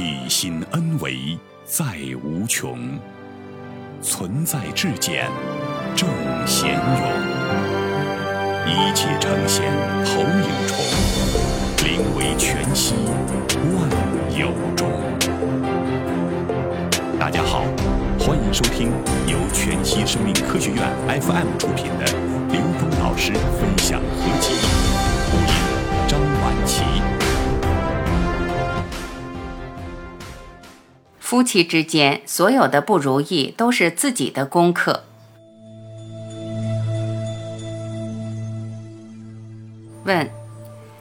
体心恩为在无穷，存在至简正贤勇，一切呈现投影重，灵为全息万有中。大家好，欢迎收听由全息生命科学院 FM 出品的刘峰老师分享合集，播音张晚琪。夫妻之间所有的不如意都是自己的功课。问，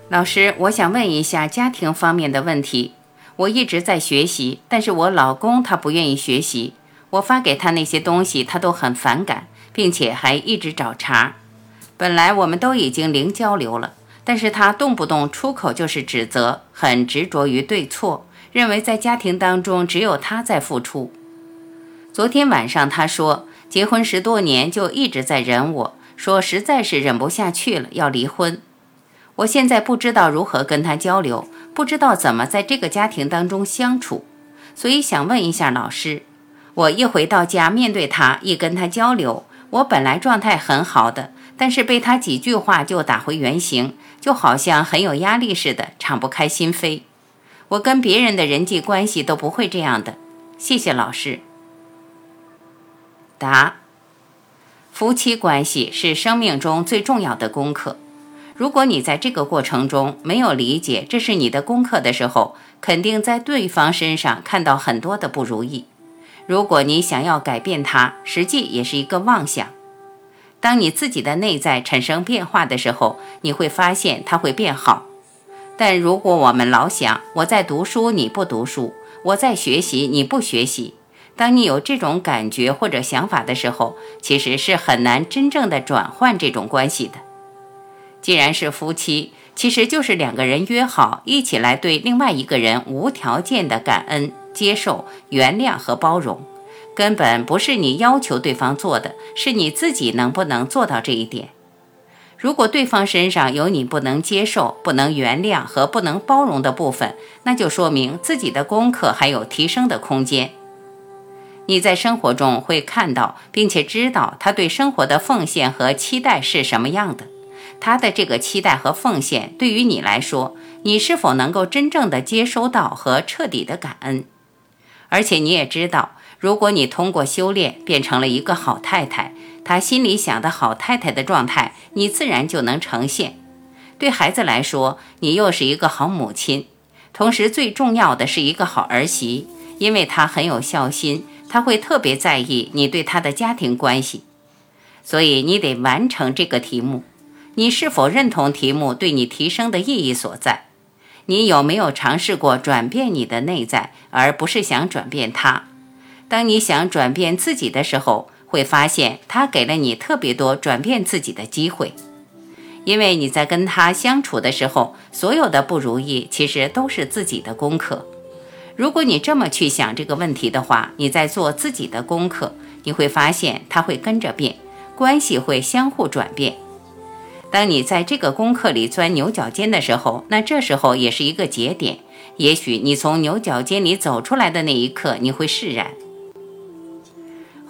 老师，我想问一下家庭方面的问题。我一直在学习，但是我老公他不愿意学习。我发给他那些东西，他都很反感，并且还一直找茬。本来我们都已经零交流了，但是他动不动出口就是指责，很执着于对错。认为在家庭当中只有他在付出。昨天晚上他说，结婚十多年就一直在忍我，说实在是忍不下去了，要离婚。我现在不知道如何跟他交流，不知道怎么在这个家庭当中相处，所以想问一下老师。我一回到家，面对他，一跟他交流，我本来状态很好的，但是被他几句话就打回原形，就好像很有压力似的，敞不开心扉。我跟别人的人际关系都不会这样的，谢谢老师。答：夫妻关系是生命中最重要的功课。如果你在这个过程中没有理解这是你的功课的时候，肯定在对方身上看到很多的不如意。如果你想要改变他，实际也是一个妄想。当你自己的内在产生变化的时候，你会发现他会变好。但如果我们老想我在读书你不读书，我在学习你不学习，当你有这种感觉或者想法的时候，其实是很难真正的转换这种关系的。既然是夫妻，其实就是两个人约好一起来对另外一个人无条件的感恩、接受、原谅和包容，根本不是你要求对方做的，是你自己能不能做到这一点。如果对方身上有你不能接受、不能原谅和不能包容的部分，那就说明自己的功课还有提升的空间。你在生活中会看到，并且知道他对生活的奉献和期待是什么样的。他的这个期待和奉献对于你来说，你是否能够真正的接收到和彻底的感恩？而且你也知道，如果你通过修炼变成了一个好太太。他心里想的好太太的状态，你自然就能呈现。对孩子来说，你又是一个好母亲，同时最重要的是一个好儿媳，因为她很有孝心，她会特别在意你对她的家庭关系。所以你得完成这个题目。你是否认同题目对你提升的意义所在？你有没有尝试过转变你的内在，而不是想转变他？当你想转变自己的时候。会发现他给了你特别多转变自己的机会，因为你在跟他相处的时候，所有的不如意其实都是自己的功课。如果你这么去想这个问题的话，你在做自己的功课，你会发现他会跟着变，关系会相互转变。当你在这个功课里钻牛角尖的时候，那这时候也是一个节点。也许你从牛角尖里走出来的那一刻，你会释然。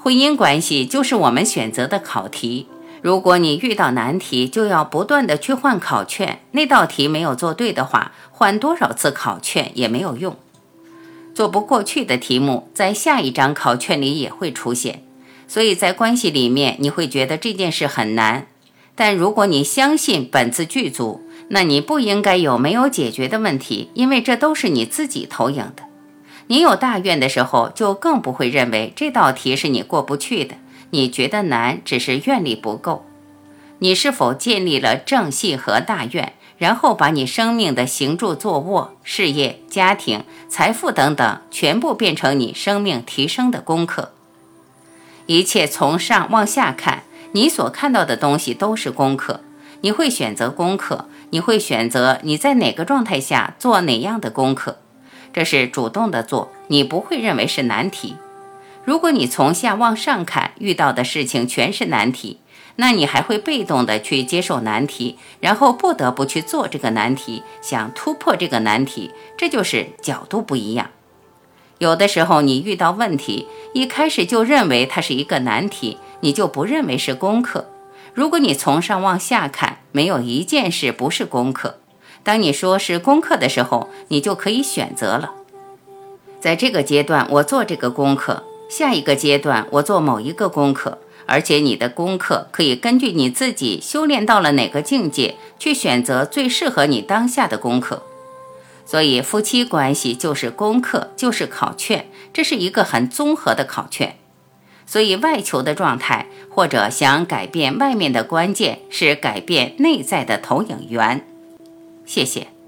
婚姻关系就是我们选择的考题。如果你遇到难题，就要不断的去换考卷。那道题没有做对的话，换多少次考卷也没有用。做不过去的题目，在下一张考卷里也会出现。所以在关系里面，你会觉得这件事很难。但如果你相信本自具足，那你不应该有没有解决的问题，因为这都是你自己投影的。你有大愿的时候，就更不会认为这道题是你过不去的。你觉得难，只是愿力不够。你是否建立了正系和大愿，然后把你生命的行住坐卧、事业、家庭、财富等等，全部变成你生命提升的功课？一切从上往下看，你所看到的东西都是功课。你会选择功课，你会选择你在哪个状态下做哪样的功课。这是主动的做，你不会认为是难题。如果你从下往上看，遇到的事情全是难题，那你还会被动的去接受难题，然后不得不去做这个难题，想突破这个难题，这就是角度不一样。有的时候你遇到问题，一开始就认为它是一个难题，你就不认为是功课。如果你从上往下看，没有一件事不是功课。当你说是功课的时候，你就可以选择了。在这个阶段，我做这个功课；下一个阶段，我做某一个功课。而且你的功课可以根据你自己修炼到了哪个境界，去选择最适合你当下的功课。所以，夫妻关系就是功课，就是考卷，这是一个很综合的考卷。所以，外求的状态或者想改变外面的关键是改变内在的投影源。谢谢。